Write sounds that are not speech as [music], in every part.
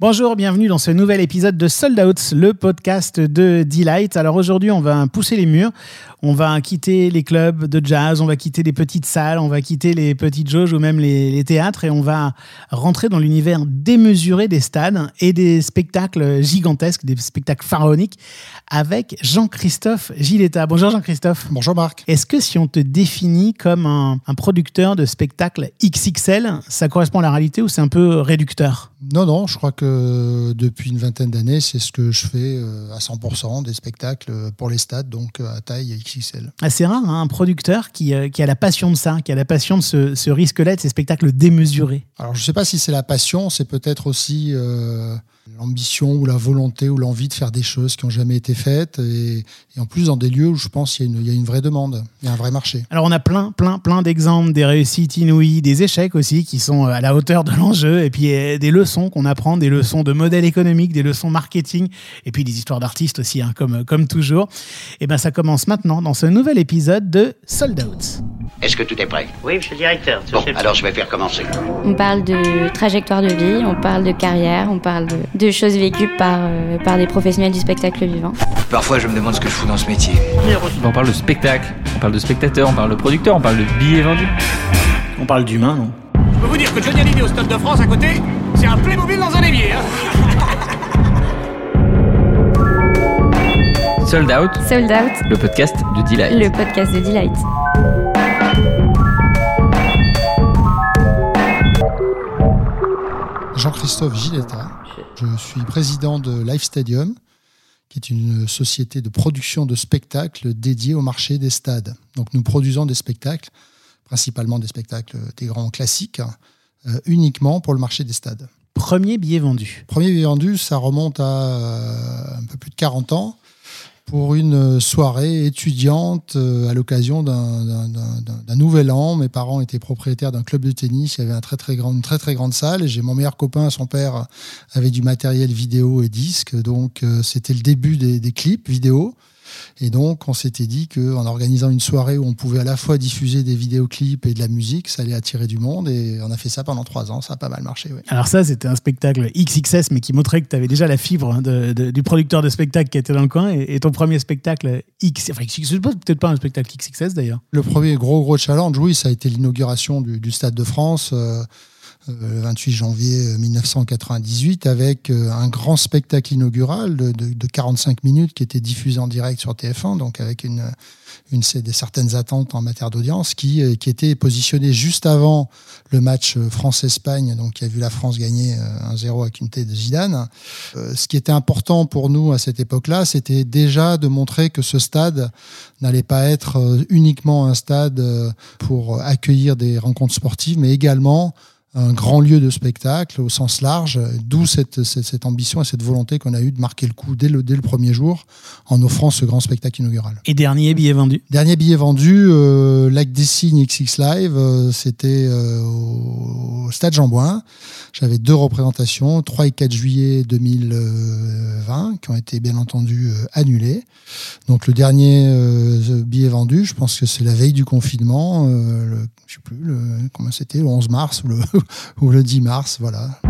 Bonjour, bienvenue dans ce nouvel épisode de Sold Out, le podcast de Delight. Alors aujourd'hui, on va pousser les murs, on va quitter les clubs de jazz, on va quitter les petites salles, on va quitter les petites jauges ou même les, théâtres et on va rentrer dans l'univers démesuré des stades et des spectacles gigantesques, des spectacles pharaoniques avec Jean-Christophe Giletta. Bonjour Jean-Christophe. Bonjour Marc. Est-ce que si on te définit comme un, un producteur de spectacles XXL, ça correspond à la réalité ou c'est un peu réducteur? Non, non, je crois que depuis une vingtaine d'années, c'est ce que je fais euh, à 100% des spectacles pour les stades, donc euh, à taille XXL. Ah, c'est rare, hein, un producteur qui, euh, qui, a la passion de ça, qui a la passion de ce, ce risque-là, de ces spectacles démesurés. Alors, je ne sais pas si c'est la passion, c'est peut-être aussi l'ambition ou la volonté ou l'envie de faire des choses qui n'ont jamais été faites et, en plus dans des lieux où je pense qu'il y, y, a une vraie demande, il y a un vrai marché. Alors on a plein, plein, plein d'exemples, des réussites inouïes, des échecs aussi qui sont à la hauteur de l'enjeu et puis euh, des leçons qu'on apprend, des leçons de modèle économique, des leçons marketing et puis des histoires d'artistes aussi, hein, comme, comme toujours. Et ben ça commence maintenant dans ce nouvel épisode de Sold Out. Est-ce que tout est prêt? Oui, monsieur le directeur. Bon, alors je vais faire commencer. On parle de trajectoire de vie, on parle de carrière, on parle de, de choses vécues par, euh, par des professionnels du spectacle vivant. Parfois, je me demande ce que je fous dans ce métier. On parle de spectacle, on parle de spectateur, on parle de producteur, on parle de billets vendus. On parle d'humain, non? Je peux vous dire que Johnny Hallyday au Stade de France à côté, c'est un Playmobil dans un évier. Hein [laughs] Sold Out, Sold Out, le podcast de Delight. le podcast de Delight. Jean-Christophe Giletta, je suis président de Live Stadium, qui est une société de production de spectacles dédiée au marché des stades. Donc nous produisons des spectacles, principalement des spectacles des grands classiques, euh, uniquement pour le marché des stades. Premier billet vendu. Premier billet vendu, ça remonte à euh, un peu plus de 40 ans pour une soirée étudiante euh, à l'occasion d'un nouvel an. Mes parents étaient propriétaires d'un club de tennis. Il y avait une très très grande salle. J'ai mon meilleur copain, son père, avait du matériel vidéo et disque. Donc euh, c'était le début des, des clips vidéo. Et donc, on s'était dit qu'en organisant une soirée où on pouvait à la fois diffuser des vidéoclips et de la musique, ça allait attirer du monde. Et on a fait ça pendant trois ans. Ça a pas mal marché. Oui. Alors ça, c'était un spectacle XXS, mais qui montrait que tu avais déjà la fibre de, de, du producteur de spectacle qui était dans le coin. Et, et ton premier spectacle X, enfin, XXS, peut-être pas un spectacle XXS d'ailleurs. Le premier gros gros challenge, oui, ça a été l'inauguration du, du, Stade de France. Euh, le 28 janvier 1998 avec un grand spectacle inaugural de, de, de, 45 minutes qui était diffusé en direct sur TF1, donc avec une, une des certaines attentes en matière d'audience, qui, qui était positionné juste avant le match France-Espagne, donc qui a vu la France gagner 1-0 avec une tête de Zidane. Ce qui était important pour nous à cette époque-là, c'était déjà de montrer que ce stade n'allait pas être uniquement un stade pour accueillir des rencontres sportives, mais également un grand lieu de spectacle au sens large, d'où cette, cette, cette, ambition et cette volonté qu'on a eu de marquer le coup dès le, dès le premier jour en offrant ce grand spectacle inaugural. Et dernier billet vendu? Dernier billet vendu, euh, Lac des Signes XX Live, euh, c'était euh, au Stade Jean-Bouin. J'avais deux représentations, 3 et 4 juillet 2020, qui ont été bien entendu annulées. Donc le dernier billet je pense que c'est la veille du confinement, le, je sais plus, comment c'était, le 11 mars ou le, [laughs] ou le 10 mars, voilà.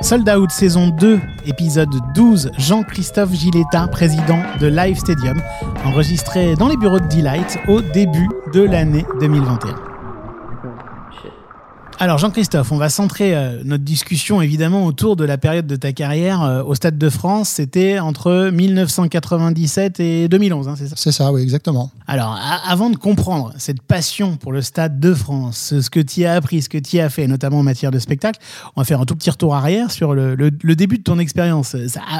Sold Out saison 2, épisode 12, Jean-Christophe Giletta, président de Live Stadium, enregistré dans les bureaux de Delight au début de l'année 2021. Alors Jean-Christophe, on va centrer euh, notre discussion évidemment autour de la période de ta carrière euh, au Stade de France. C'était entre 1997 et 2011, hein, c'est ça? C'est ça, oui, exactement. Alors avant de comprendre cette passion pour le Stade de France, ce que tu as appris, ce que tu as fait, notamment en matière de spectacle, on va faire un tout petit retour arrière sur le, le, le début de ton expérience.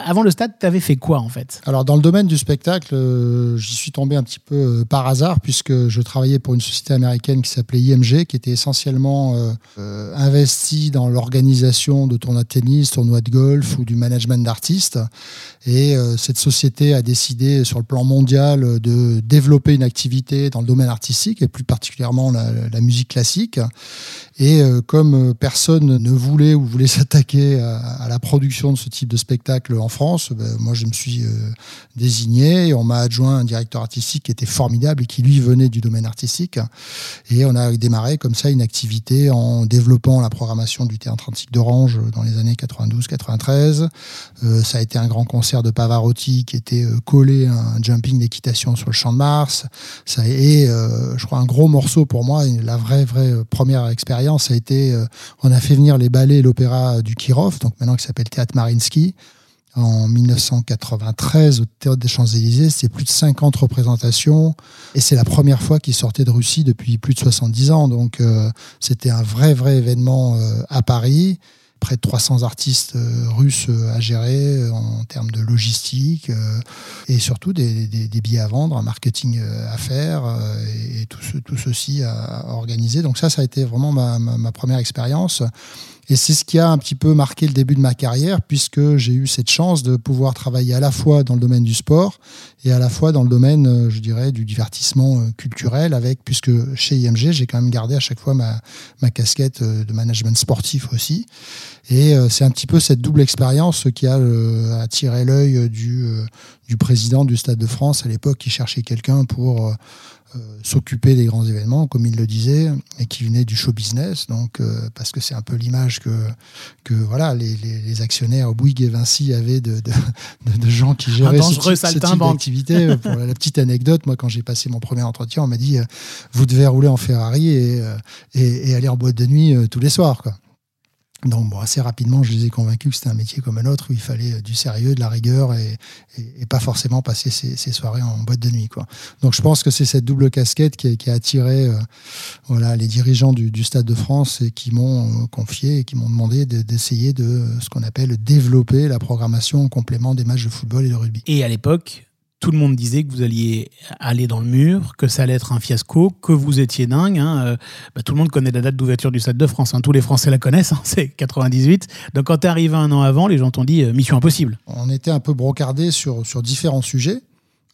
Avant le Stade, tu avais fait quoi en fait? Alors dans le domaine du spectacle, euh, j'y suis tombé un petit peu par hasard puisque je travaillais pour une société américaine qui s'appelait IMG, qui était essentiellement euh, euh, investi dans l'organisation de tournois de tennis, tournois de golf ou du management d'artistes. Et euh, cette société a décidé sur le plan mondial de développer une activité dans le domaine artistique et plus particulièrement la, la musique classique. Et euh, comme personne ne voulait ou voulait [laughs] s'attaquer à, la production de ce type de spectacle en France, ben, moi je me suis euh, désigné et on m'a adjoint un directeur artistique qui était formidable et qui lui venait du domaine artistique. Et on a démarré comme ça une activité en développant la programmation du théâtre antique d'Orange dans les années 92-93. ça a été un grand concert de Pavarotti qui était collé à un jumping d'équitation sur le champ de Mars. Ça est, je crois, un gros morceau pour moi. La vraie, vraie première expérience été, on a fait venir les ballets et l'opéra du Kirov, donc maintenant qui s'appelle Théâtre Marinsky en 1993 au Théâtre des Champs-Élysées. C'est plus de 50 représentations et c'est la première fois qu'il sortait de Russie depuis plus de 70 ans. Donc euh, c'était un vrai, vrai événement euh, à Paris. Près de 300 artistes euh, russes à gérer en termes de logistique et surtout des, billets à vendre, un marketing à faire et, tout, ceci à organiser. Donc ça, ça a été vraiment ma première expérience. Et c'est ce qui a un petit peu marqué le début de ma carrière, puisque j'ai eu cette chance de pouvoir travailler à la fois dans le domaine du sport et à la fois dans le domaine, euh, je dirais, du divertissement euh, culturel, avec, puisque chez IMG, j'ai quand même gardé à chaque fois ma, ma casquette euh, de management sportif aussi. Et c'est un petit peu cette double expérience qui a attiré l'œil du, du président du Stade de France à l'époque, qui cherchait quelqu'un pour s'occuper des grands événements, comme il le disait, et qui venait du show business. Donc, euh, parce que c'est un peu l'image que, que voilà, les, les, actionnaires Bouygues et Vinci avaient de, de, de gens qui géraient ce type, ce type d'activité. Pour la, petite anecdote, moi, quand j'ai passé mon premier entretien, on m'a dit euh, vous devez rouler en Ferrari et, et, et aller en boîte de nuit tous les soirs. Quoi. Donc bon, assez rapidement, je les ai convaincus que c'était un métier comme un autre où il fallait du sérieux, de la rigueur et, pas forcément passer ses, soirées en boîte de nuit. Quoi. Donc je pense que c'est cette double casquette qui, a attiré euh, voilà, les dirigeants du, Stade de France et qui m'ont euh, confié et qui m'ont demandé d'essayer de, ce qu'on appelle développer la programmation en complément des matchs de football et de rugby. Et à l'époque, tout le monde disait que vous alliez aller dans le mur, que ça allait être un fiasco, que vous étiez dingue. Hein. Euh, bah, tout le monde connaît la date d'ouverture du Stade de France. Hein. Tous les Français la connaissent, hein. [laughs] c'est 98. Donc quand tu es arrivé un an avant, les gens t'ont dit euh, mission impossible. On était un peu brocardé sur, sur différents sujets.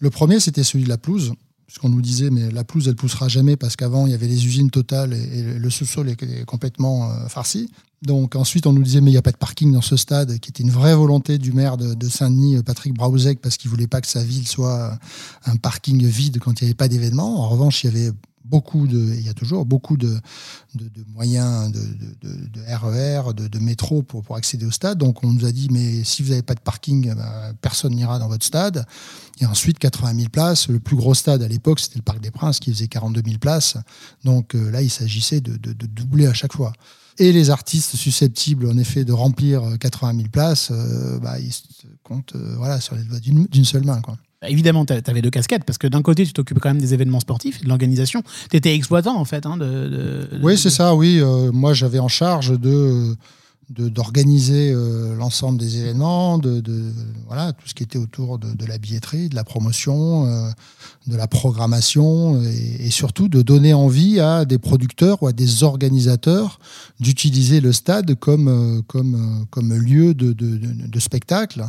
Le premier, c'était celui de la pelouse. Puisqu'on nous disait, mais la pelouse, elle poussera jamais parce qu'avant, il y avait les usines totales et, le sous-sol est complètement euh, farci. Donc ensuite, on nous disait, mais il n'y a pas de parking dans ce stade, qui était une vraie volonté du maire de, Saint-Denis, Patrick Brauzek, parce qu'il voulait pas que sa ville soit un parking vide quand il n'y avait pas d'événement. En revanche, il y avait beaucoup de, il y a toujours beaucoup de, de, moyens de, de, RER, de, métro pour, pour accéder au stade. Donc on nous a dit, mais si vous n'avez pas de parking, eh ben, personne n'ira dans votre stade. Et ensuite, 80 000 places. Le plus gros stade à l'époque, c'était le Parc des Princes qui faisait 42 000 places. Donc euh, là, il s'agissait de, doubler à chaque fois et les artistes susceptibles en effet de remplir 80 euh, 000 places, euh, bah, ils comptent voilà, sur les doigts d'une seule main. Quoi. Bah, évidemment, tu avais deux casquettes, parce que d'un côté, tu t'occupes quand même des événements sportifs de l'organisation. Tu étais exploitant, en fait. Hein, de, oui, c'est ça, oui. moi, j'avais en charge de d'organiser euh, l'ensemble des événements, de, voilà tout ce qui était autour de, la billetterie, de la promotion, euh, de la programmation et, surtout de donner envie à des producteurs ou à des organisateurs d'utiliser le stade comme euh, comme comme lieu de, de spectacle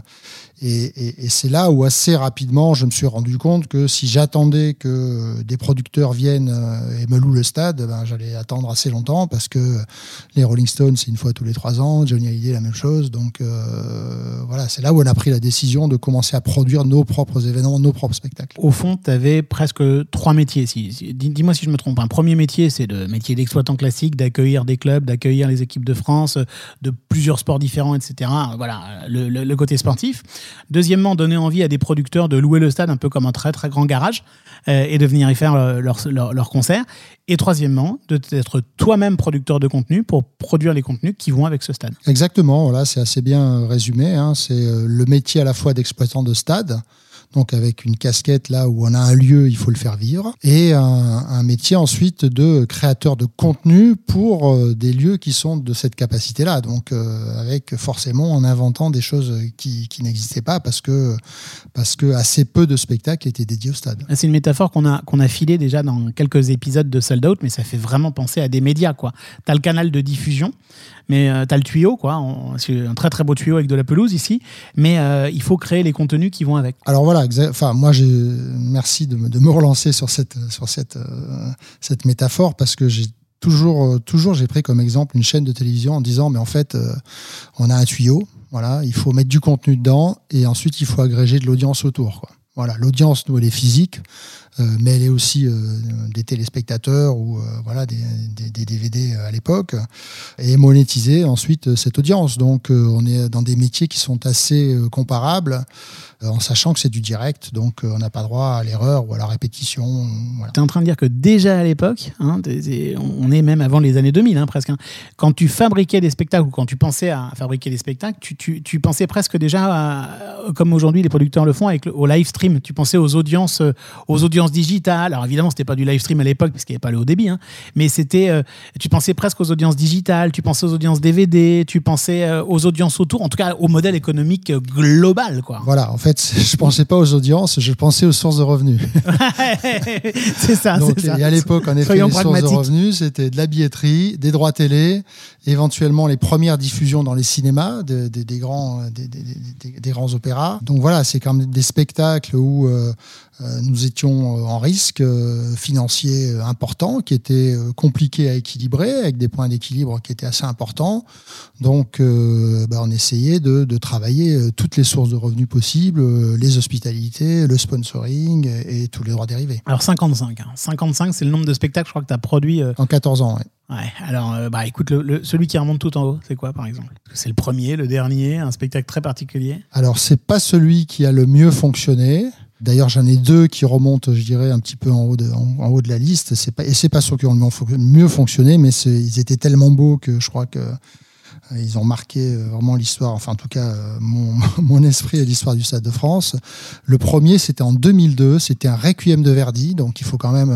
et, c'est là où assez rapidement, je me suis rendu compte que si j'attendais que des producteurs viennent euh, et me louent le stade, ben, j'allais attendre assez longtemps parce que les Rolling Stones, c'est une fois tous les trois ans, Johnny Hallyday, la même chose. Donc euh, voilà, c'est là où on a pris la décision de commencer à produire nos propres événements, nos propres spectacles. Au fond, tu avais presque trois métiers. Dis-moi si je me trompe. Un premier métier, c'est le métier d'exploitant classique, d'accueillir des clubs, d'accueillir les équipes de France, de plusieurs sports différents, etc. Voilà, le côté sportif. Deuxièmement, donner envie à des producteurs de louer le stade un peu comme un très très grand garage euh, et de venir y faire euh, leur, concerts. Et troisièmement, d'être toi-même producteur de contenu pour produire les contenus qui vont avec ce stade. Exactement, voilà, c'est assez bien résumé. Hein. C'est euh, le métier à la fois d'exploitant de stade, donc avec une casquette là où on a un lieu, il faut le faire vivre, et un, métier ensuite de créateur de contenu pour euh, des lieux qui sont de cette capacité-là, donc euh, avec forcément en inventant des choses qui, n'existaient pas parce que, parce que assez peu de spectacles étaient dédiés au stade. C'est une métaphore qu'on a, qu'on a filée déjà dans quelques épisodes de Sold Out, mais ça fait vraiment penser à des médias. Tu as le canal de diffusion, mais euh, tu as le tuyau, quoi. C'est un très très beau tuyau avec de la pelouse ici, mais euh, il faut créer les contenus qui vont avec. Alors voilà, enfin moi merci de me, relancer sur cette sur cette euh, cette métaphore parce que j'ai toujours toujours j'ai pris comme exemple une chaîne de télévision en disant mais en fait on a un tuyau, voilà, il faut mettre du contenu dedans et ensuite il faut agréger de l'audience autour. Voilà, l'audience, nous, elle est physique, euh, mais elle est aussi euh, des téléspectateurs ou euh, voilà des, DVD à l'époque, et monétiser ensuite euh, cette audience. Donc, euh, on est dans des métiers qui sont assez euh, comparables, euh, en sachant que c'est du direct, donc euh, on n'a pas droit à l'erreur ou à la répétition. Voilà. Tu es en train de dire que déjà à l'époque, hein, on est même avant les années 2000 hein, presque, hein, quand tu fabriquais des spectacles ou quand tu pensais à fabriquer des spectacles, tu, tu- tu pensais presque déjà, comme aujourd'hui les producteurs le font, avec au live stream. Tu pensais aux audiences, euh, aux audiences digitales. Alors évidemment, c'était pas du live stream à l'époque parce qu'il n'y avait pas le haut débit, hein, mais c'était, euh, tu pensais presque aux audiences digitales, tu pensais aux audiences DVD, tu pensais euh, aux audiences autour, en tout cas au modèle économique euh, global. Quoi. Voilà, en fait, [laughs] je pensais pas aux audiences, je pensais aux sources de revenus. [laughs] [laughs] c'est ça. Donc, c'est ça. et à l'époque, en effet, Soyons les sources de revenus, c'était de la billetterie, des droits télé, éventuellement les premières diffusions dans les cinémas de- de- des, grands, des, des- des- des grands opéras. Donc voilà, c'est quand même des spectacles où euh, nous étions en risque euh, financier euh, important, qui était euh, compliqué à équilibrer, avec des points d'équilibre qui étaient assez importants. Donc bah, on essayait de, de travailler toutes les sources de revenus possibles, les hospitalités, le sponsoring et, et tous les droits dérivés. Alors 55. hein. 55, c'est le nombre de spectacles, je crois que tu as produit. euh, En 14 ans, ouais. Ouais, alors euh, bah écoute, le, le- celui qui remonte tout en haut, c'est quoi par exemple? C'est le premier, le dernier, un spectacle très particulier. Alors, c'est pas celui qui a le mieux fonctionné. D'ailleurs, j'en ai deux qui remontent, je dirais, un petit peu en haut de, en, haut de la liste. C'est pas, et c'est pas ceux qui ont le mieux fon- mieux fonctionné, mais ils étaient tellement beaux que je crois que euh, ils ont marqué euh, vraiment l'histoire, enfin en tout cas euh, mon, [laughs] mon esprit et l'histoire du Stade de France. Le premier, c'était en 2002, c'était un Requiem de Verdi, donc il faut quand même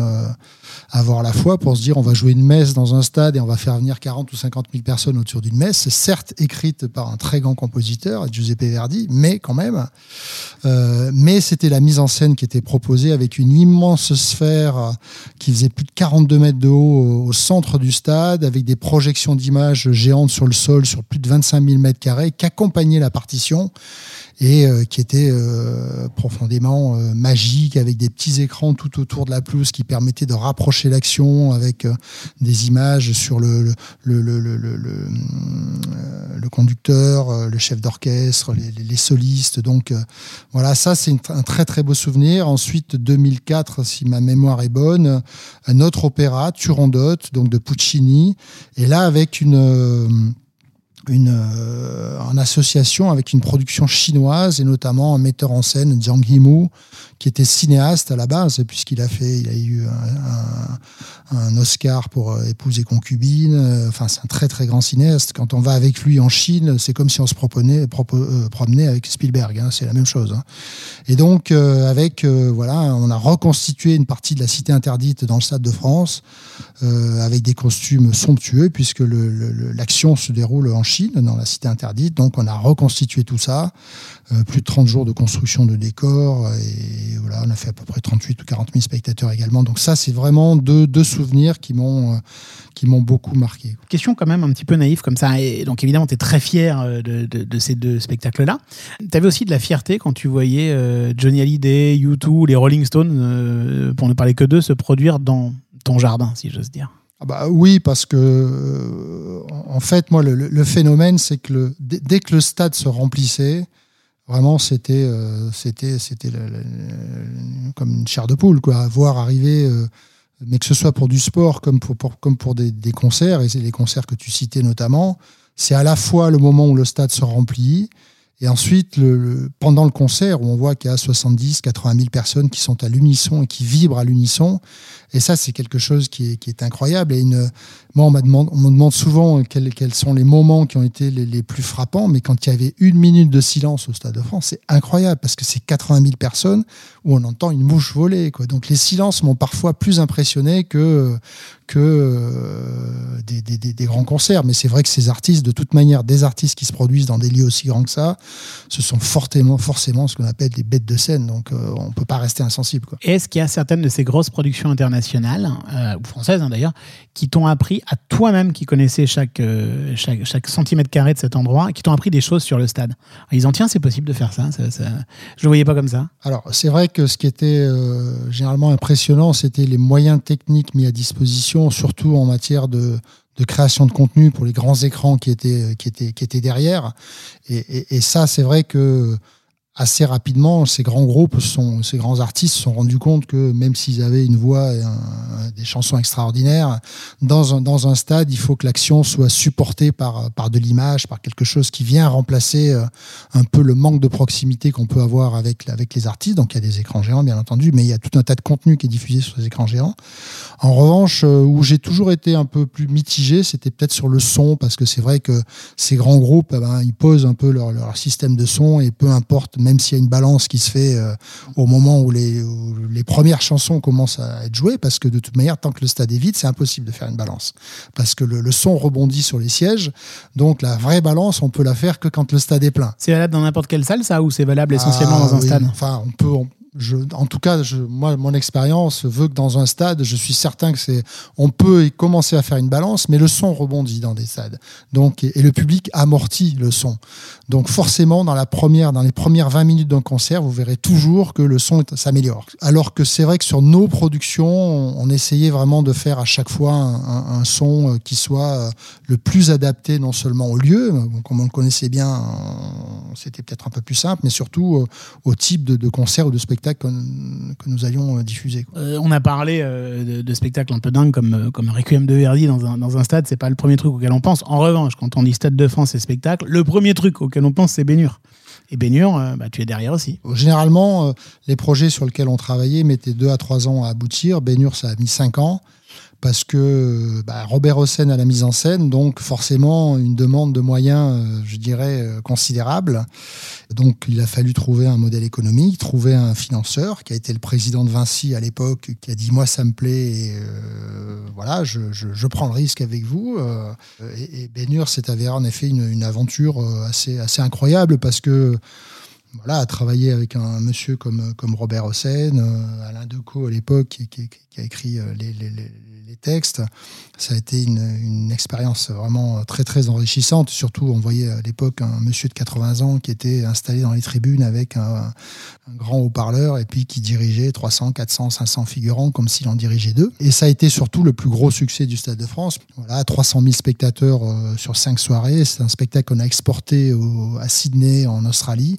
avoir la foi pour se dire on va jouer une messe dans un stade et on va faire venir 40 ou 50 000 personnes autour d'une messe. Certes écrite par un très grand compositeur, Giuseppe Verdi, mais quand même. Euh, mais c'était la mise en scène qui était proposée avec une immense sphère qui faisait plus de 42 mètres de haut au, centre du stade, avec des projections d'images géantes sur le sol sur plus de 25 000 mètres carrés, qui accompagnaient la partition et euh, qui était euh, profondément magique avec des petits écrans tout autour de la pelouse qui permettaient de rapprocher l'action avec euh, des images sur le, euh, conducteur, euh, le chef d'orchestre, les, solistes. Donc voilà, ça c'est un très très beau souvenir. Ensuite, 2004, si ma mémoire est bonne, un autre opéra, Turandot, donc de Puccini, et là avec une... une, en association avec une production chinoise et notamment un metteur en scène, Jiang Yimou, qui était cinéaste à la base, puisqu'il a fait, il a eu un, Oscar pour euh, Épouse et concubine. Euh, Enfin, c'est un très très grand cinéaste. Quand on va avec lui en Chine, c'est comme si on se euh, promenait avec Spielberg. hein, c'est la même chose. hein. Et donc, avec voilà, on a reconstitué une partie de la Cité interdite dans le Stade de France avec des costumes somptueux, puisque l'action se déroule en Chine, dans la cité interdite. Donc on a reconstitué tout ça, plus de 30 jours de construction de décors, et voilà, on a fait à peu près 38 ou 40 000 spectateurs également. Donc ça, c'est vraiment deux, deux souvenirs qui m'ont euh, qui m'ont beaucoup marqué. Question quand même un petit peu naïve comme ça. Et donc évidemment, tu es très fier euh, de, de- de ces deux spectacles-là. Tu avais aussi de la fierté quand tu voyais euh, Johnny Hallyday, U2, les Rolling Stones, euh, pour ne parler que d'eux, se produire dans ton jardin, si j'ose dire. Ah bah oui, parce que euh, en fait, moi, le, phénomène, c'est que le, dès que le stade se remplissait, vraiment, c'était euh, c'était c'était comme une chair de poule, quoi. Voir arriver, euh, mais que ce soit pour du sport comme pour, comme pour des, concerts, et c'est les concerts que tu citais notamment, c'est à la fois le moment où le stade se remplit. Et ensuite, pendant le concert, où on voit qu'il y a 70, 80 000 personnes qui sont à l'unisson et qui vibrent à l'unisson. Et ça, c'est quelque chose qui est, incroyable. Moi, on, me demande souvent quels, sont les moments qui ont été les, plus frappants. Mais quand il y avait une minute de silence au Stade de France, c'est incroyable parce que c'est 80 000 personnes où on entend une mouche voler. Donc les silences m'ont parfois plus impressionné que, euh, des, grands concerts. Mais c'est vrai que ces artistes, de toute manière, des artistes qui se produisent dans des lieux aussi grands que ça, ce sont fortement, forcément ce qu'on appelle des bêtes de scène. Donc euh, on ne peut pas rester insensible. Est-ce qu'il y a certaines de ces grosses productions internationales, euh, ou françaises hein, d'ailleurs, qui t'ont appris, à toi-même qui connaissais chaque, euh, chaque, chaque centimètre carré de cet endroit, qui t'ont appris des choses sur le stade En disant, tiens, c'est possible de faire ça, Je ne le voyais pas comme ça. Alors, c'est vrai que ce qui était euh, généralement impressionnant, c'était les moyens techniques mis à disposition, surtout en matière de, création de contenu pour les grands écrans qui étaient, qui étaient, qui étaient derrière. Et ça, c'est vrai que assez rapidement, ces grands groupes, sont, ces grands artistes se sont rendus compte que même s'ils avaient une voix et des chansons extraordinaires, dans un, dans un stade, il faut que l'action soit supportée par, par de l'image, par quelque chose qui vient remplacer euh, un peu le manque de proximité qu'on peut avoir avec, avec les artistes. Donc il y a des écrans géants, bien entendu, mais il y a tout un tas de contenu qui est diffusé sur ces écrans géants. En revanche, euh, où j'ai toujours été un peu plus mitigé, c'était peut-être sur le son, parce que c'est vrai que ces grands groupes, eh ben, ils posent un peu leur, leur système de son, et peu importe, même s'il y a une balance qui se fait euh, au moment où les, les premières chansons commencent à être jouées, parce que de toute manière, tant que le stade est vide, c'est impossible de faire une balance. Parce que le, son rebondit sur les sièges, donc la vraie balance, on peut la faire que quand le stade est plein. C'est valable dans n'importe quelle salle, ça, ou c'est valable essentiellement Ah, dans un oui, stade? Enfin, on peut, en tout cas, moi, mon expérience veut que dans un stade, je suis certain que c'est, on peut commencer à faire une balance, mais le son rebondit dans des stades. Donc, et, le public amortit le son. Donc, forcément, dans la première, dans les premières 20 minutes d'un concert, vous verrez toujours que le son s'améliore. Alors que c'est vrai que sur nos productions, on, essayait vraiment de faire à chaque fois un, son euh, qui soit euh, le plus adapté non seulement au lieu, comme on le connaissait bien, euh, c'était peut-être un peu plus simple, mais surtout au type de concert ou de spectacle que, que nous allions euh, diffuser. quoi. Euh, on a parlé euh, de, de spectacles un peu dingues comme, comme Requiem de Verdi dans un, dans un stade, c'est pas le premier truc auquel on pense. En revanche, quand on dit Stade de France et spectacle, le premier truc auquel on pense, c'est Bénure. Et Bénure, bah, tu es derrière aussi. Généralement, les projets sur lesquels on travaillait mettaient deux à trois ans à aboutir. Bénur, ça a mis cinq ans parce que euh, bah, Robert Hossein à la mise en scène, donc forcément une demande de moyens, euh, je dirais, euh, considérable. Donc il a fallu trouver un modèle économique, trouver un financeur qui a été le président de Vinci à l'époque, qui a dit moi ça me plaît, et, euh, voilà, je, je- je prends le risque avec vous. et, et Bénur s'est avéré en effet une, une aventure assez, assez incroyable parce que voilà, à travailler avec un monsieur comme, comme Robert Hossein, euh, Alain Decaux à l'époque, qui, qui- a écrit euh, les, les- les- textes, ça a été une, une expérience vraiment très très enrichissante. Surtout, on voyait à l'époque un monsieur de 80 ans qui était installé dans les tribunes avec un, grand haut-parleur et puis qui dirigeait 300, 400, 500 figurants comme s'il en dirigeait deux. Et ça a été surtout le plus gros succès du Stade de France. Voilà, 300 000 spectateurs euh, sur cinq soirées. C'est un spectacle qu'on a exporté à Sydney en Australie.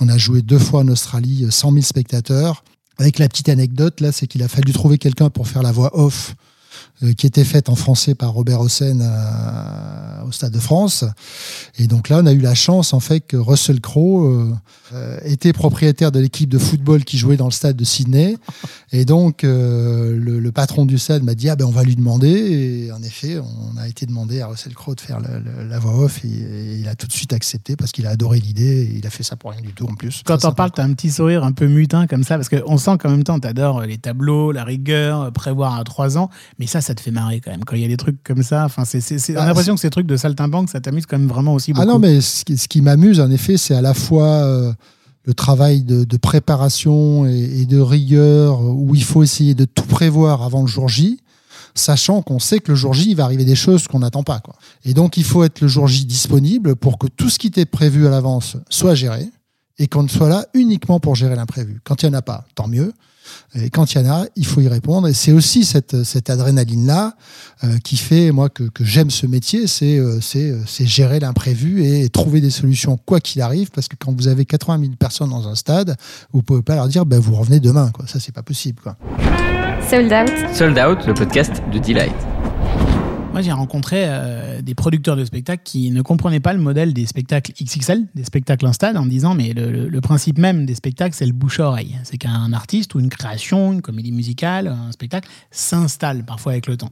On a joué deux fois en Australie, 100 000 spectateurs. Avec la petite anecdote, là, c'est qu'il a fallu trouver quelqu'un pour faire la voix off euh, qui était faite en français par Robert Hossein à- au Stade de France. Et donc là, on a eu la chance, en fait, que Russell Crowe euh, euh, était propriétaire de l'équipe de football qui jouait dans le stade de Sydney. Et donc, euh, le, le patron du stade m'a dit, ah ben, on va lui demander. Et en effet, on a été demandé à Russell Crowe de faire le- le- la voix off. Et, et il a tout de suite accepté parce qu'il a adoré l'idée. Et il a fait ça pour rien du tout, en plus. Quand on parle, tu as un petit sourire un peu mutin comme ça, parce qu'on sent qu'en même temps, tu adores les tableaux, la rigueur, euh, prévoir à trois ans, mais ça, ça te fait marrer quand même. Quand il y a des trucs comme ça, enfin, c'est, on a Bah, l'impression que ces trucs de saltimbanque, ça t'amuse quand même vraiment aussi beaucoup. Ah non, mais ce qui, m'amuse, en effet, c'est à la fois euh, le travail de, de préparation et, et de rigueur, où il faut essayer de tout prévoir avant le jour J, sachant qu'on sait que le jour J, il va arriver des choses qu'on n'attend pas. Quoi. Et donc, il faut être le jour J disponible pour que tout ce qui était prévu à l'avance soit géré et qu'on soit là uniquement pour gérer l'imprévu. Quand il n'y en a pas, tant mieux. Et quand il y en a, il faut y répondre. Et c'est aussi cette, cette adrénaline-là euh, qui fait, moi, que, que j'aime ce métier, c'est euh, c'est euh, c'est gérer l'imprévu et trouver des solutions quoi qu'il arrive. Parce que quand vous avez 80 000 personnes dans un stade, vous pouvez pas leur dire, ben, vous revenez demain. Quoi. Ça, c'est pas possible. Quoi. Sold Out, Sold Out, le podcast de Delight. Moi, j'ai rencontré euh, des producteurs de spectacles qui ne comprenaient pas le modèle des spectacles XXL, des spectacles en stade, en disant mais le, principe même des spectacles, c'est le bouche-oreille. C'est qu'un artiste ou une création, une comédie musicale, un spectacle s'installe parfois avec le temps.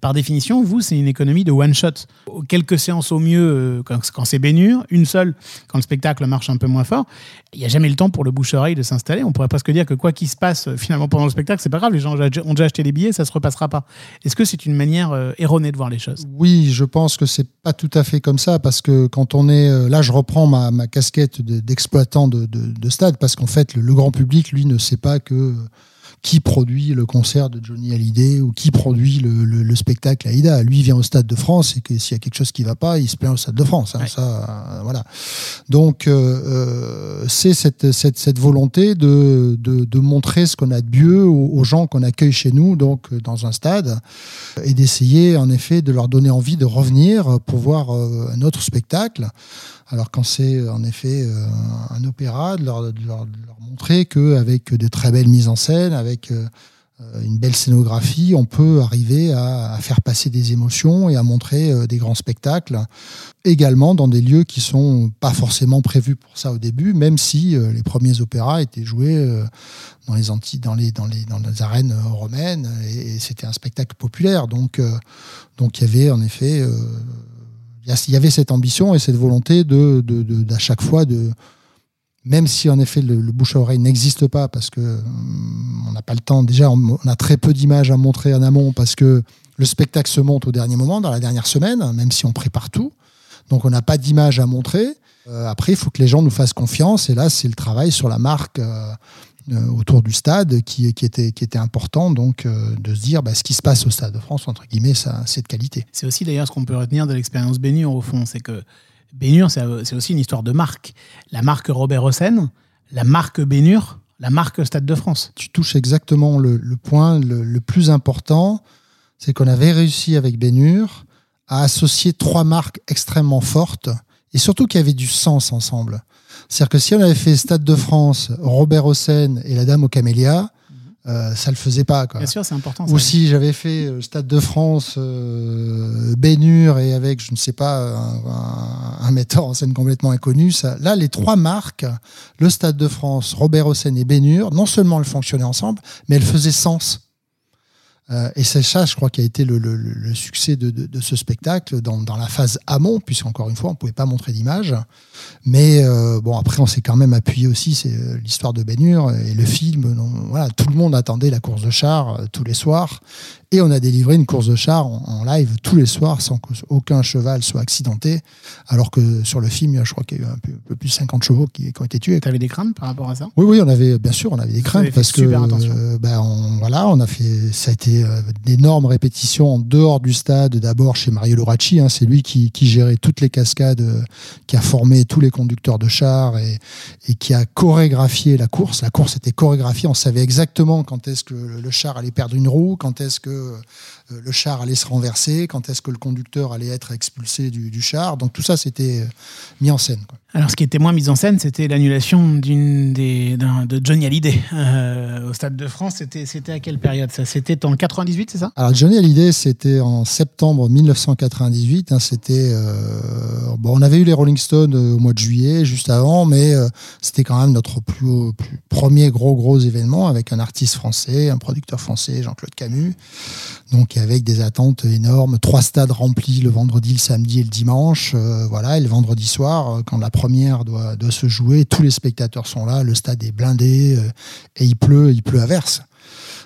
Par définition, vous, c'est une économie de one shot. Quelques séances au mieux euh, quand, quand c'est bénure, une seule quand le spectacle marche un peu moins fort. Il n'y a jamais le temps pour le bouche-oreille de s'installer. On pourrait presque dire que quoi qu'il se passe euh, finalement pendant le spectacle, c'est pas grave. Les gens ont déjà- acheté les billets, ça se repassera pas. Est-ce que c'est une manière erronée de voir Oui, je pense que c'est pas tout à fait comme ça parce que quand on est euh, là, je reprends ma, casquette de- d'exploitant de, de- de stade parce qu'en fait, le, le grand public, lui, ne sait pas que euh, qui produit le concert de Johnny Hallyday ou qui produit le, le- le spectacle Aïda. Lui il vient au Stade de France et que s'il y a quelque chose qui va pas, il se plaint au Stade de France. hein, Ouais. ça, euh, voilà. Donc, euh, euh, c'est cette, cette, cette volonté de, de, de montrer ce qu'on a de mieux aux, aux gens qu'on accueille chez nous, donc dans un stade, et d'essayer en effet de leur donner envie de revenir pour voir euh, un autre spectacle. Alors quand c'est en effet euh, un opéra, de leur, de montrer qu'avec de très belles mises en scène, avec euh, euh, une belle scénographie, on peut arriver à, faire passer des émotions et à montrer euh, des grands spectacles, également dans des lieux qui sont pas forcément prévus pour ça au début, même si euh, les premiers opéras étaient joués euh, dans les anti, dans les arènes euh, romaines et, c'était un spectacle populaire. Donc euh, il y avait en effet euh, il y avait cette ambition et cette volonté de, de, chaque fois de même si en effet le, bouche à oreille n'existe pas parce que hum, on n'a pas le temps. Déjà on, a très peu d'images à montrer en amont parce que le spectacle se monte au dernier moment dans la dernière semaine même si on prépare tout. Donc on n'a pas d'images à montrer. Euh, après il faut que les gens nous fassent confiance. Et là c'est le travail sur la marque euh, autour du stade qui, qui, était, qui était important donc euh, de se dire bah, ce qui se passe au Stade de France entre guillemets ça c'est de qualité C'est aussi d'ailleurs ce qu'on peut retenir de l'expérience Bénur au fond, c'est que Bénur, c'est c'est aussi une histoire de marque. La marque Robert Hossein, la marque Bénur, la marque Stade de France. tu touches exactement le, le point le, le plus important, c'est qu'on avait réussi avec Bénur à associer trois marques extrêmement fortes et surtout qui avaient du sens ensemble. C'est-à-dire que si on avait fait Stade de France, Robert Hossein et la Dame aux Camélias, euh, ça le faisait pas. Quoi. Bien sûr, c'est important. ça. Ou si j'avais fait euh, Stade de France, euh, Bénur et avec, je ne sais pas, un, un- un metteur en scène complètement inconnu, ça, là, les trois marques, le Stade de France, Robert Hossein et Bénur, non seulement elles fonctionnaient ensemble, mais elles faisaient sens. Euh, et c'est ça, je crois, qui a été le, succès de, ce spectacle dans, la phase amont, puisqu'encore une fois, on ne pouvait pas montrer d'image. Mais euh, bon, après, on s'est quand même appuyé aussi, c'est euh, l'histoire de Bénur et le film. Voilà, tout le monde attendait la course de char tous les soirs. Et on a délivré une course de char en, en live tous les soirs sans qu'aucun cheval soit accidenté. Alors que sur le film, je crois qu'il y a eu un peu, un peu plus de 50 chevaux qui, qui ont été tués. Tu avais des craintes par rapport à ça? Oui, oui, on avait, bien sûr, on avait des craintes parce que, euh, ben, on, voilà, on a fait, ça a été euh, d'énormes répétitions en dehors du stade. D'abord chez Mario Loracci, hein, c'est lui qui, qui gérait toutes les cascades, euh, qui a formé tous les conducteurs de chars et, et qui a chorégraphié la course. La course était chorégraphiée, on savait exactement quand est-ce que le, le char allait perdre une roue, quand est-ce que euh, le char allait se renverser, quand est-ce que le conducteur allait être expulsé du, du char. Donc tout ça, c'était euh, mis en scène. quoi. Alors, ce qui était moins mis en scène, c'était l'annulation d'une des d'un- de Johnny Hallyday euh, au Stade de France. C'était c'était à quelle période ça? C'était en 98, c'est ça? Alors Johnny Hallyday, c'était en septembre 1998. hein, c'était euh, bon, on avait eu les Rolling Stones euh, au mois de juillet, juste avant, mais euh, c'était quand même notre plus premier gros gros événement avec un artiste français, un producteur français, Jean-Claude Camus. Donc avec des attentes énormes, trois stades remplis le vendredi, le samedi et le dimanche. euh, voilà, et le vendredi soir, euh, quand la première doit, se jouer, tous les spectateurs sont là, le stade est blindé euh, et il pleut, il pleut à verse.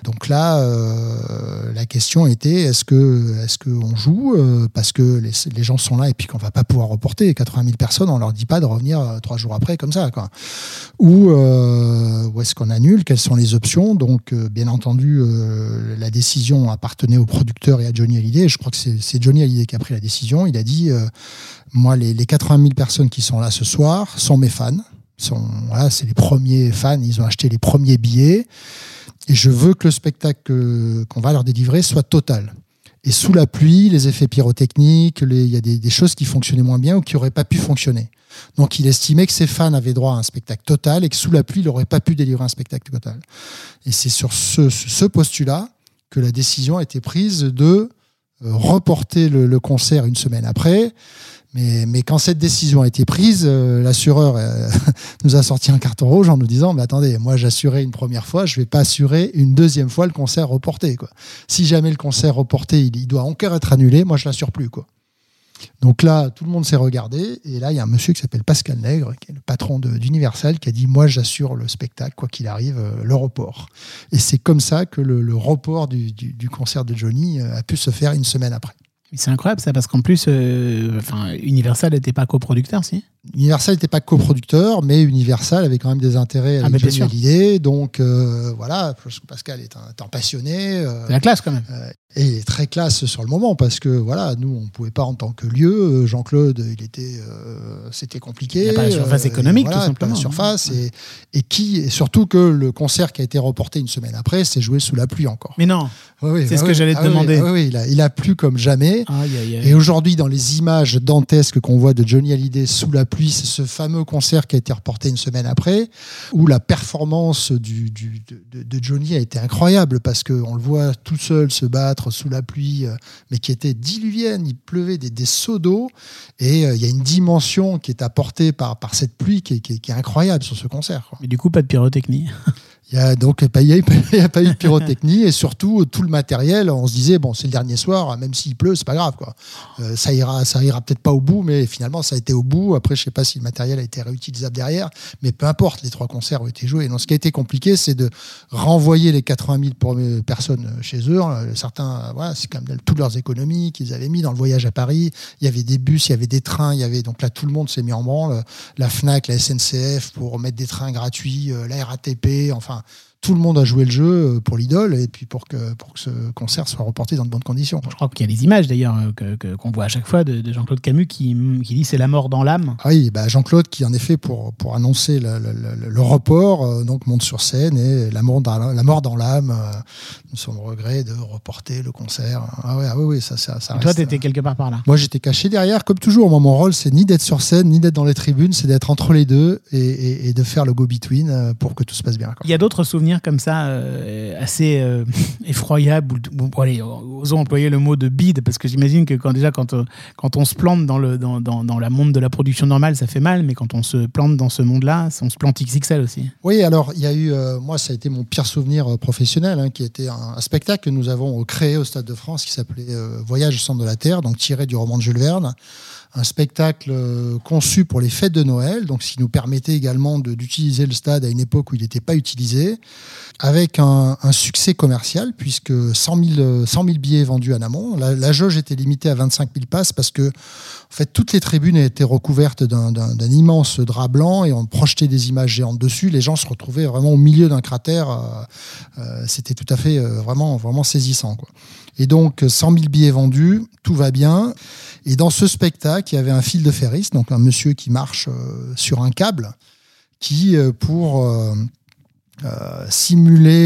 Donc là, euh, la question était est-ce que est-ce qu'on joue euh, parce que les, gens sont là et puis qu'on va pas pouvoir reporter 80 000 personnes, on leur dit pas de revenir euh, trois jours après comme ça. Ou, est-ce qu'on annule? Quelles sont les options? Donc bien entendu, la décision appartenait au producteur et à Johnny Hallyday. Je crois que c'est Johnny Hallyday qui a pris la décision. Il a dit moi les, les 80 000 personnes qui sont là ce soir sont mes fans. Voilà, c'est les premiers fans, ils ont acheté les premiers billets. Et je veux que le spectacle qu'on va leur délivrer soit total. Et sous la pluie, les effets pyrotechniques, il y a des, choses qui fonctionnaient moins bien ou qui n'auraient pas pu fonctionner. Donc il estimait que ses fans avaient droit à un spectacle total et que sous la pluie, il n'aurait pas pu délivrer un spectacle total. Et c'est sur ce, postulat que la décision a été prise de reporter le, le concert une semaine après. Mais, mais quand cette décision a été prise, euh, l'assureur euh, [laughs] nous a sorti un carton rouge en nous disant mais attendez, moi j'assurais une première fois, je vais pas assurer une deuxième fois le concert reporté. Quoi. Si jamais le concert reporté, il, il doit encore être annulé, moi je l'assure plus. Quoi. Donc là, tout le monde s'est regardé, et là, il y a un monsieur qui s'appelle Pascal Nègre, qui est le patron d'Universal, qui a dit Moi, j'assure le spectacle, quoi qu'il arrive, euh, le report. Et c'est comme ça que le, report du, concert de Johnny euh, a pu se faire une semaine après. C'est incroyable ça, parce qu'en plus, euh, Universal n'était pas coproducteur, si? Universal n'était pas coproducteur, mais Universal avait quand même des intérêts Ah, avec mais bien Johnny. Hallyday. Donc euh, voilà, Pascal est un, est un passionné. euh, C'est la classe quand même. et il est très classe sur le moment parce que voilà, nous on pouvait pas en tant que lieu. euh, Jean-Claude, il était, euh, c'était compliqué. Il a pas la surface euh, économique, voilà, tout simplement. pas La surface et, et qui, et surtout que le concert qui a été reporté une semaine après, c'est joué sous la pluie encore. Mais non. C'est ce que j'allais te Ah demander. il, a, il a plu comme jamais. Aïe, aïe, aïe. Et aujourd'hui, dans les images dantesques qu'on voit de Johnny Hallyday sous la pluie, c'est ce fameux concert qui a été reporté une semaine après, où la performance du, du- de, Johnny a été incroyable parce qu'on le voit tout seul se battre sous la pluie, euh, mais qui était diluvienne. Il pleuvait des, des seaux d'eau et euh, il y a une dimension qui est apportée par, par cette pluie qui est, qui est- qui est incroyable sur ce concert. quoi. Mais du coup, pas de pyrotechnie. [laughs] Il a donc il n'y [laughs] a, pas eu de pyrotechnie et surtout tout le matériel. On se disait bon c'est le dernier soir, même s'il pleut c'est pas grave quoi. Euh, ça ira, ça ira peut-être pas au bout, mais finalement ça a été au bout. Après je sais pas si le matériel a été réutilisable derrière, mais peu importe. Les trois concerts ont été joués. Donc ce qui a été compliqué c'est de renvoyer les 80 000 pour- personnes chez eux. Euh, Certains euh, voilà c'est quand même toutes leurs économies qu'ils avaient mis dans le voyage à Paris. Il y avait des bus, il y avait des trains, il y avait donc là tout le monde s'est mis en branle. La Fnac, la SNCF pour mettre des trains gratuits, euh, la RATP, enfin Enfin, tout le monde a joué le jeu euh, pour l'idole et puis pour que, pour que ce concert soit reporté dans de bonnes conditions. Je crois qu'il y a des images d'ailleurs euh, que- que- qu'on voit à chaque fois de, de Jean-Claude Camus qui, qui dit c'est la mort dans l'âme. Ah oui, bah Jean-Claude qui en effet pour, pour annoncer le, le- le- le report euh, donc monte sur scène et la mort dans, la mort dans l'âme, euh, nous sommes regret de reporter le concert. Ah ouais, ah oui, oui, ça, ça, ça toi, t'étais quelque part par là. Moi, j'étais caché derrière, comme toujours. Moi, mon rôle, c'est ni d'être sur scène, ni d'être dans les tribunes, c'est d'être entre les deux et, et- et de faire le go-between euh, pour que tout se passe bien. quoi. Il y a d'autres souvenirs comme ça, euh, assez euh, [laughs] effroyables. bon, allez, osons employer le mot de bide, parce que j'imagine que quand, déjà, quand, euh, quand on se plante dans, le, dans, dans, la monde de la production normale, ça fait mal, mais quand on se plante dans ce monde-là, on se plante XXL aussi. Oui, alors il y a eu, euh, moi ça a été mon pire souvenir professionnel, hein, qui était un, spectacle que nous avons créé au Stade de France qui s'appelait Voyage au centre de la Terre, donc tiré du roman de Jules Verne. Un spectacle euh, conçu pour les fêtes de Noël, donc ce qui nous permettait également d'utiliser le stade à une époque où il n'était pas utilisé, avec un, succès commercial, puisque 100 000, euh, 100 000 billets vendus en amont. La, jauge était limitée à 25 000 passes parce que en fait, toutes les tribunes étaient recouvertes d'un- immense drap blanc et on projetait des images géantes dessus. Les gens se retrouvaient vraiment au milieu d'un cratère. euh, C'était tout à fait vraiment, vraiment saisissant. Et donc, 100 000 billets vendus, tout va bien. Et dans ce spectacle, il y avait un fil de ferris, donc un monsieur qui marche euh, sur un câble, qui, euh, pour euh,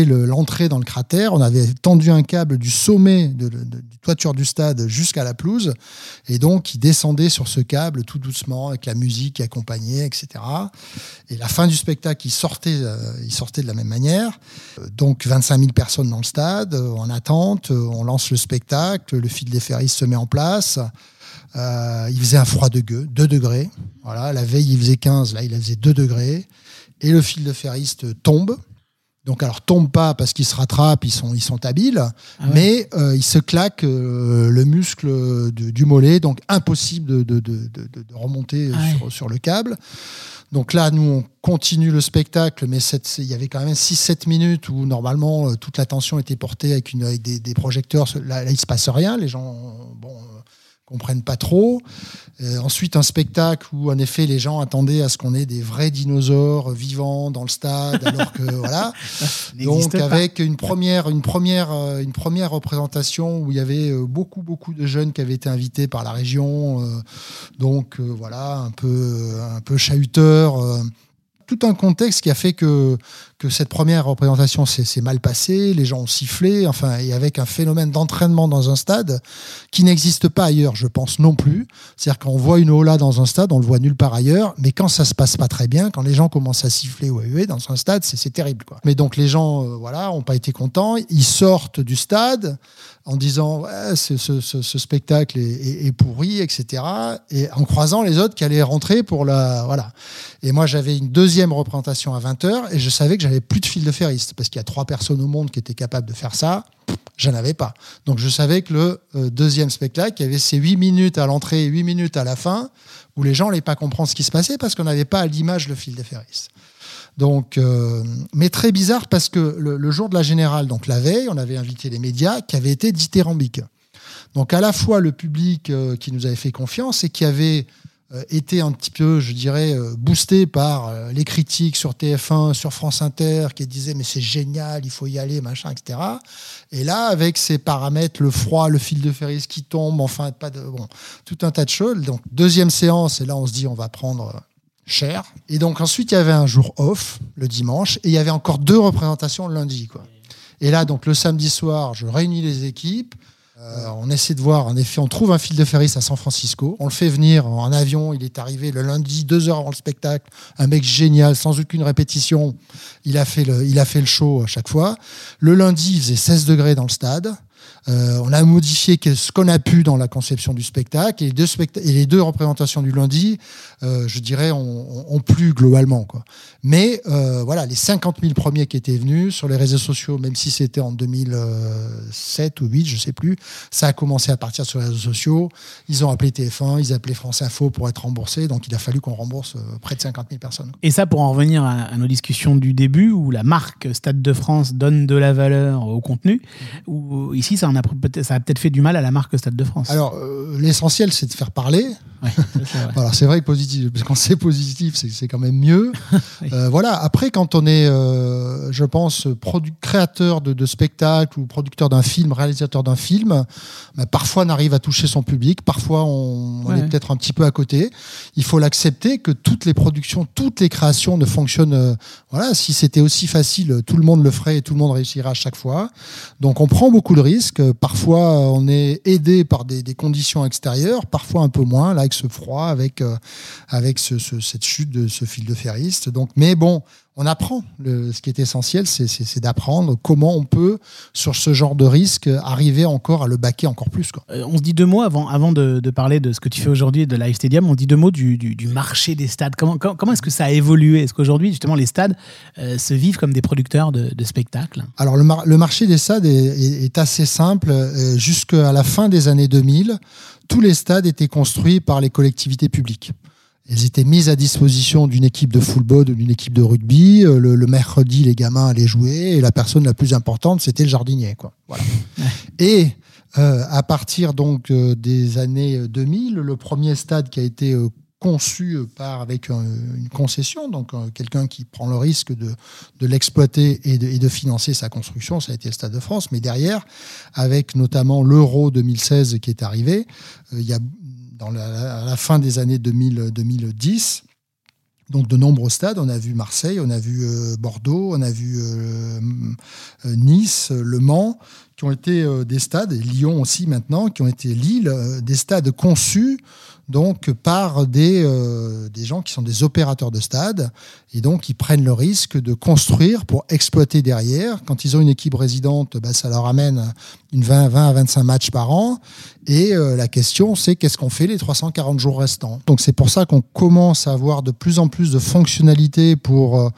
le- l'entrée dans le cratère, on avait tendu un câble du sommet de, de- du toiture du stade jusqu'à la pelouse, et donc il descendait sur ce câble tout doucement avec la musique qui accompagnait, etc. Et la fin du spectacle, il sortait, euh, il de la même manière. Euh, Donc 25 000 personnes dans le stade, euh, en attente, on lance le spectacle, le fil des ferris se met en place. Il faisait un froid de gueux, 2 degrés. Voilà, la veille, il faisait 15, là, il faisait 2 degrés. Et le fil de ferriste tombe. Donc, alors, tombe pas parce qu'ils se rattrapent, ils sont, ils sont habiles, Ah ouais. mais euh, il se claque euh, le muscle du mollet, donc impossible de, de- de- de- de remonter Ah ouais. sur, sur le câble. Donc là, nous, on continue le spectacle, mais il y avait quand même 6-7 minutes où normalement euh, toute l'attention était portée avec, une, avec des, des projecteurs. Là, là, il se passe rien, les gens euh, bon, euh, comprennent pas trop. Euh, ensuite, un spectacle où, en effet, les gens attendaient à ce qu'on ait des vrais dinosaures vivants dans le stade, alors que [laughs] voilà. Donc pas. avec une première, une première, euh, une première représentation où il y avait euh, beaucoup, beaucoup de jeunes qui avaient été invités par la région. euh, donc euh, voilà, un peu, un peu chahuteur. tout un contexte qui a fait que, que cette première représentation s'est mal passée, les gens ont sifflé, enfin, et avec un phénomène d'entraînement dans un stade qui n'existe pas ailleurs, je pense non plus. C'est-à-dire qu'on voit une Ola dans un stade, on le voit nulle part ailleurs, mais quand ça se passe pas très bien, quand les gens commencent à siffler ou à huer dans un stade, c'est terrible. Quoi. Mais donc les gens, euh, voilà, ont pas été contents, ils sortent du stade en disant ouais, ce, spectacle est, pourri, etc. Et en croisant les autres qui allaient rentrer pour la voilà. Et moi j'avais une deuxième représentation à 20h et je savais que plus de fil de ferriste parce qu'il y a trois personnes au monde qui étaient capables de faire ça. J'en avais pas. Donc je savais que le euh, deuxième spectacle, il y avait ces 8 minutes à l'entrée et 8 minutes à la fin, où les gens n'allaient pas comprendre ce qui se passait parce qu'on n'avait pas à l'image le fil des ferris. Donc, euh, mais très bizarre parce que le, le jour de la générale, donc la veille, on avait invité les médias qui avaient été dithyrambiques. Donc à la fois le public euh, qui nous avait fait confiance et qui avait euh, était un petit peu, je dirais, euh, boosté par euh, les critiques sur TF1, sur France Inter, qui disaient mais c'est génial, il faut y aller, machin, etc. Et là, avec ces paramètres, le froid, le fil de ferris qui tombe, enfin, pas de, bon, tout un tas de choses. Donc, deuxième séance, et là, on se dit, on va prendre cher. Et donc, ensuite, il y avait un jour off, le dimanche, et il y avait encore deux représentations le lundi, quoi. Et là, donc, le samedi soir, je réunis les équipes. Euh, on essaie de voir, en effet, on trouve un fil de ferris à San Francisco. On le fait venir en avion. Il est arrivé le lundi, deux heures avant le spectacle. Un mec génial, sans aucune répétition. Il a fait le, il a fait le show à chaque fois. Le lundi, il faisait 16 degrés dans le stade. Euh, on a modifié ce qu'on a pu dans la conception du spectacle et les deux, specta- et les deux représentations du lundi, euh, je dirais, ont, ont plu globalement. Quoi. Mais euh, voilà, les 50 000 premiers qui étaient venus sur les réseaux sociaux, même si c'était en 2007 ou 2008, je sais plus, ça a commencé à partir sur les réseaux sociaux. Ils ont appelé TF1, ils appelaient France Info pour être remboursés, donc il a fallu qu'on rembourse près de 50 000 personnes. Et ça, pour en revenir à, à nos discussions du début, où la marque Stade de France donne de la valeur au contenu, où ici, ça, en a, ça a peut-être fait du mal à la marque Stade de France. Alors, euh, l'essentiel, c'est de faire parler. Ouais, c'est vrai. [laughs] Alors c'est vrai que positif, parce que quand c'est positif, c'est c'est quand même mieux. [laughs] Oui. Euh, voilà. Après, quand on est, euh, je pense, produ- créateur de, de spectacle ou producteur d'un film, réalisateur d'un film, bah, parfois on arrive à toucher son public, parfois on, on Ouais. est peut-être un petit peu à côté. Il faut l'accepter que toutes les productions, toutes les créations ne fonctionnent. voilà, si c'était aussi facile, tout le monde le ferait et tout le monde réussirait à chaque fois. Donc on prend beaucoup de risques. Parfois on est aidé par des, conditions extérieures, parfois un peu moins. Là avec ce froid, avec euh, avec ce- ce- cette chute de ce fil de ferriste. Donc, mais bon, on apprend. Le- ce qui est essentiel, c'est- d'apprendre comment on peut, sur ce genre de risque, arriver encore à le baquer encore plus. Quoi. Euh, on se dit deux mots avant, avant de, de parler de ce que tu fais aujourd'hui de Live Stadium. On dit deux mots du, du- du marché des stades. Comment, comment, comment est-ce que ça a évolué? Est-ce qu'aujourd'hui, justement, les stades euh, se vivent comme des producteurs de, de spectacles? Alors, le, mar- le marché des stades est, est- est assez simple. Euh, Jusqu'à la fin des années 2000, tous les stades étaient construits par les collectivités publiques. Elles étaient mises à disposition d'une équipe de football d'une équipe de rugby. Euh, Le, le mercredi, les gamins allaient jouer et la personne la plus importante, c'était le jardinier. Quoi. Voilà. Et euh, à partir donc euh, des années 2000, le premier stade qui a été euh, conçu par avec un- une concession, donc quelqu'un qui prend le risque de, de l'exploiter et de, et de financer sa construction, ça a été le Stade de France. Mais derrière, avec notamment l'Euro 2016 qui est arrivé, il y a à la fin des années 2000, 2010. Donc de nombreux stades, on a vu Marseille, on a vu euh, Bordeaux, on a vu euh, euh, Nice, Le Mans, qui ont été des stades, et Lyon aussi maintenant, qui ont été Lille, des stades conçus donc par des, euh, des gens qui sont des opérateurs de stades et donc ils prennent le risque de construire pour exploiter derrière. Quand ils ont une équipe résidente, bah, ça leur amène une 20, 20 à 25 matchs par an. Et euh, la question, c'est qu'est-ce qu'on fait les 340 jours restants? Donc c'est pour ça qu'on commence à avoir de plus en plus de fonctionnalités pour euh,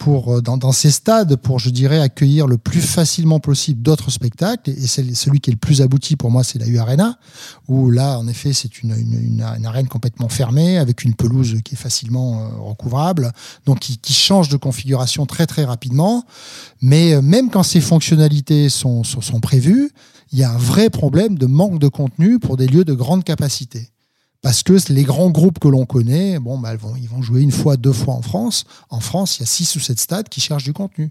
pour, euh, dans, ces stades pour, je dirais, accueillir le plus facilement possible d'autres spectacles. Et celui qui est le plus abouti pour moi, c'est la U Arena, où là, en effet, c'est une, arène complètement fermée, avec une pelouse qui est facilement euh, recouvrable, donc qui, qui change de configuration très très rapidement. Mais euh, même quand ces fonctionnalités sont, sont, sont prévues, il y a un vrai problème de manque de contenu pour des lieux de grande capacité. Parce que les grands groupes que l'on connaît, bon, bah, ils, vont, jouer une fois, deux fois en France. En France, il y a six ou sept stades qui cherchent du contenu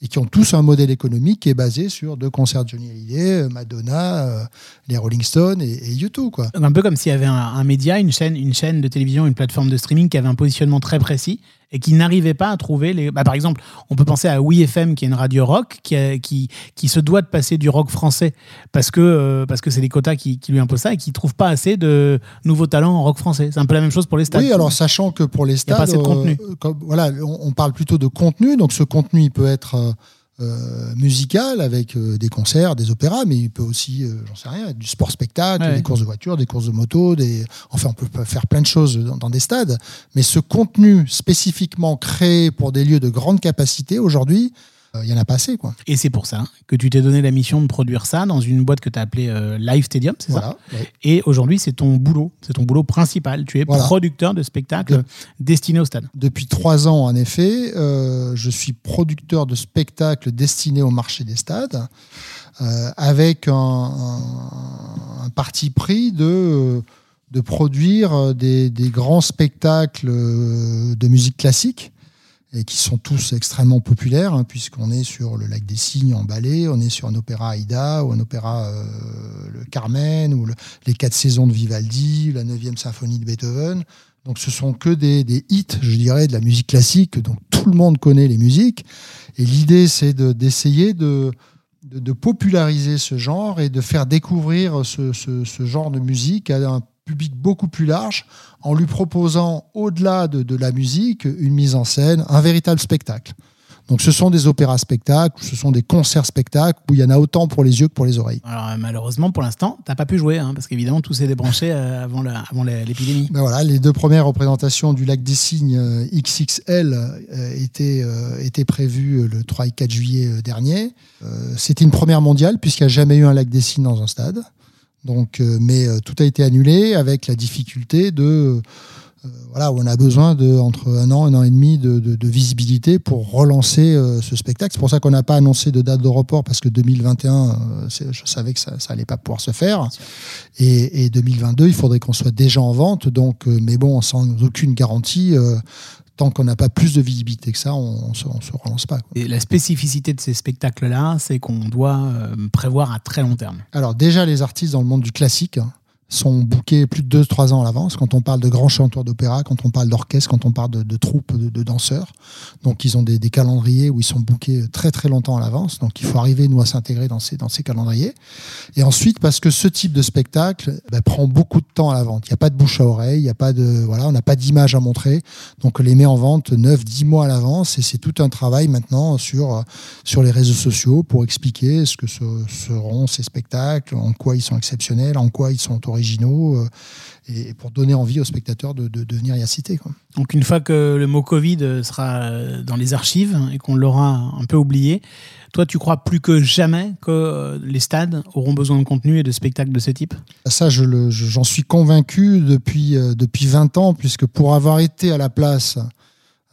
et qui ont tous un modèle économique qui est basé sur deux concerts de Johnny Hallyday, Madonna, euh, les Rolling Stones et, U2. Quoi. Un peu comme s'il y avait un, un média, une chaîne, une chaîne de télévision, une plateforme de streaming qui avait un positionnement très précis et qui n'arrivait pas à trouver les. Bah, par exemple, on peut penser à Oui FM, qui est une radio rock, qui, a- qui, qui se doit de passer du rock français parce que euh, parce que c'est les quotas qui, qui lui imposent ça et qui trouve pas assez de nouveaux talents en rock français. C'est un peu la même chose pour les stades. Oui, alors sachant que pour les y a stades, pas assez de contenu. euh, comme- voilà, on, on parle plutôt de contenu. Donc ce contenu, il peut être euh, euh, musical avec euh, des concerts, des opéras, mais il peut aussi, euh, j'en sais rien, du sport spectacle, Ouais. des courses de voitures, des courses de moto, des, enfin on peut faire plein de choses dans, dans des stades. Mais ce contenu spécifiquement créé pour des lieux de grande capacité aujourd'hui, il y en a pas assez, quoi. Et c'est pour ça que tu t'es donné la mission de produire ça dans une boîte que tu as appelée euh, Live Stadium, c'est ça ouais. Et aujourd'hui, c'est ton boulot, c'est ton boulot principal. Tu es Voilà. producteur de spectacles De- destinés au stade. Depuis trois ans, en effet, euh, je suis producteur de spectacles destinés au marché des stades, euh, avec un, un- un parti pris de, de produire euh, des, des grands spectacles euh, de musique classique et qui sont tous extrêmement populaires, hein, puisqu'on est sur le lac des Cygnes en ballet, on est sur un opéra Aïda, ou un opéra euh, Carmen, ou le- les quatre saisons de Vivaldi, la 9e symphonie de Beethoven. Donc ce sont que des, hits, je dirais, de la musique classique, donc tout le monde connaît les musiques. Et l'idée, c'est de- d'essayer de, populariser ce genre et de faire découvrir ce- ce genre de musique à un public beaucoup plus large en lui proposant, au-delà de, de la musique, une mise en scène, un véritable spectacle. Donc ce sont des opéras-spectacles, ce sont des concerts-spectacles où il y en a autant pour les yeux que pour les oreilles. Alors euh, malheureusement, pour l'instant, t'as pas pu jouer, hein, parce qu'évidemment, tout s'est débranché euh, avant la- avant l'épidémie. Ben voilà, les deux premières représentations du Lac des Cygnes euh, XXL étaient, euh, étaient prévues le 3 et 4 juillet dernier. Euh, C'était une première mondiale puisqu'il n'y a jamais eu un Lac des Cygnes dans un stade. Donc, euh, mais euh, tout a été annulé avec la difficulté de euh, voilà, où on a besoin de entre un an, un an et demi de, de- de visibilité pour relancer euh, ce spectacle. C'est pour ça qu'on n'a pas annoncé de date de report parce que 2021, euh, c'est- je savais que ça, ça allait pas pouvoir se faire. Et, et 2022, il faudrait qu'on soit déjà en vente. Donc, euh, mais bon, sans aucune garantie, tant qu'on n'a pas plus de visibilité que ça, on, on se, relance pas. quoi. Et la spécificité de ces spectacles-là, c'est qu'on doit euh, prévoir à très long terme. Alors déjà, les artistes dans le monde du classique hein, sont bookés plus de 2-3 ans à l'avance. Quand on parle de grands chanteurs d'opéra, quand on parle d'orchestre, quand on parle de, troupes de, danseurs. Donc ils ont des, calendriers où ils sont bookés très très longtemps à l'avance. Donc il faut arriver, nous, à s'intégrer dans ces, dans ces calendriers. Et ensuite, parce que ce type de spectacle bah, prend beaucoup de temps à la vente. Il n'y a pas de bouche à oreille, il y a pas de, voilà, on n'a pas d'image à montrer. Donc on les met en vente 9-10 mois à l'avance. Et c'est tout un travail maintenant sur, sur les réseaux sociaux pour expliquer ce que seront ces spectacles, en quoi ils sont exceptionnels, en quoi ils sont originaux, euh, et pour donner envie aux spectateurs de, de, de venir y assister. Quoi. Donc une fois que le mot Covid euh, sera euh, dans les archives et qu'on l'aura un peu oublié, toi tu crois plus que jamais que les stades auront besoin de contenu et de spectacles de ce type? Ça, je le- je- j'en suis convaincu depuis, depuis 20 ans, puisque pour avoir été à la place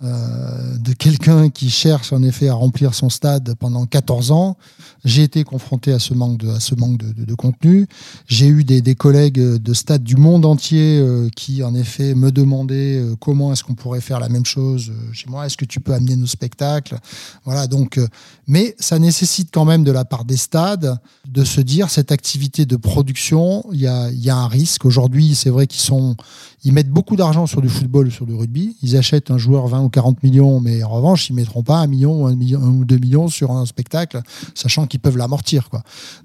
euh, de quelqu'un qui cherche en effet à remplir son stade pendant 14 ans, j'ai été confronté à ce manque de, à ce manque de, de- de contenu. J'ai eu des, des collègues de stades du monde entier euh, qui en effet me demandaient euh, comment est-ce qu'on pourrait faire la même chose euh, chez moi, est-ce que tu peux amener nos spectacles? Voilà, donc, euh, mais ça nécessite quand même de la part des stades de se dire cette activité de production, il y a, y a un risque. Aujourd'hui, c'est vrai qu'ils sont, ils mettent beaucoup d'argent sur du football sur du rugby. Ils achètent un joueur 20 ou 40 millions, mais en revanche, ils mettront pas un million ou un, million, ou deux millions sur un spectacle, sachant qu'ils peuvent l'amortir.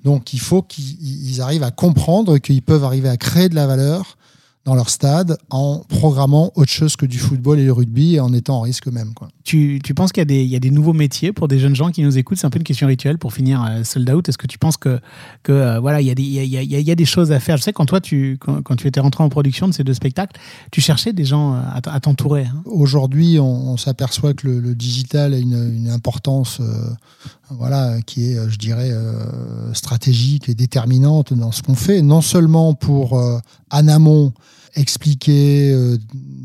Donc, il faut qu'ils ils arrivent à comprendre qu'ils peuvent arriver à créer de la valeur dans leur stade en programmant autre chose que du football et le rugby et en étant en risque eux-mêmes. Quoi. Tu, tu penses qu'il y, y a des nouveaux métiers pour des jeunes gens qui nous écoutent? C'est un peu une question rituelle pour finir euh, sold out. Est-ce que tu penses que, que euh, voilà, il y, y, a, a- y a- des choses à faire? Je sais quand toi, tu, quand, quand tu étais rentré en production de ces deux spectacles, tu cherchais des gens à, t- à t'entourer. hein. Aujourd'hui, on, s'aperçoit que le, digital a une, une importance euh, voilà, qui est, euh, je dirais, euh, stratégique et déterminante dans ce qu'on fait, non seulement pour, euh, en amont, expliquer, euh,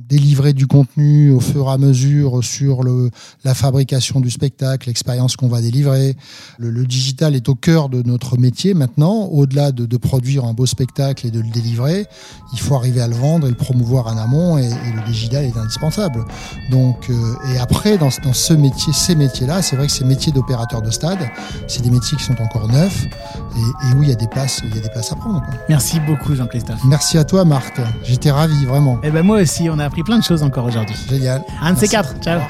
délivrer du contenu au fur et à mesure sur le, la fabrication du spectacle, l'expérience qu'on va délivrer. Le, le digital est au cœur de notre métier maintenant. Au-delà de, de produire un beau spectacle et de le délivrer, il faut arriver à le vendre et le promouvoir en amont et, et le digital est indispensable. Donc, euh, et après, dans, dans ce métier, ces métiers-là, c'est vrai que ces métiers d'opérateur de stade, c'est des métiers qui sont encore neufs et, et où il y a des places, il y a des places à prendre. quoi. Merci beaucoup, Jean-Christophe. Merci à toi, Marc. J'étais J'étais ravi, vraiment. Et ben moi aussi, on a appris plein de choses encore aujourd'hui. Génial. Un de ces quatre. Ciao.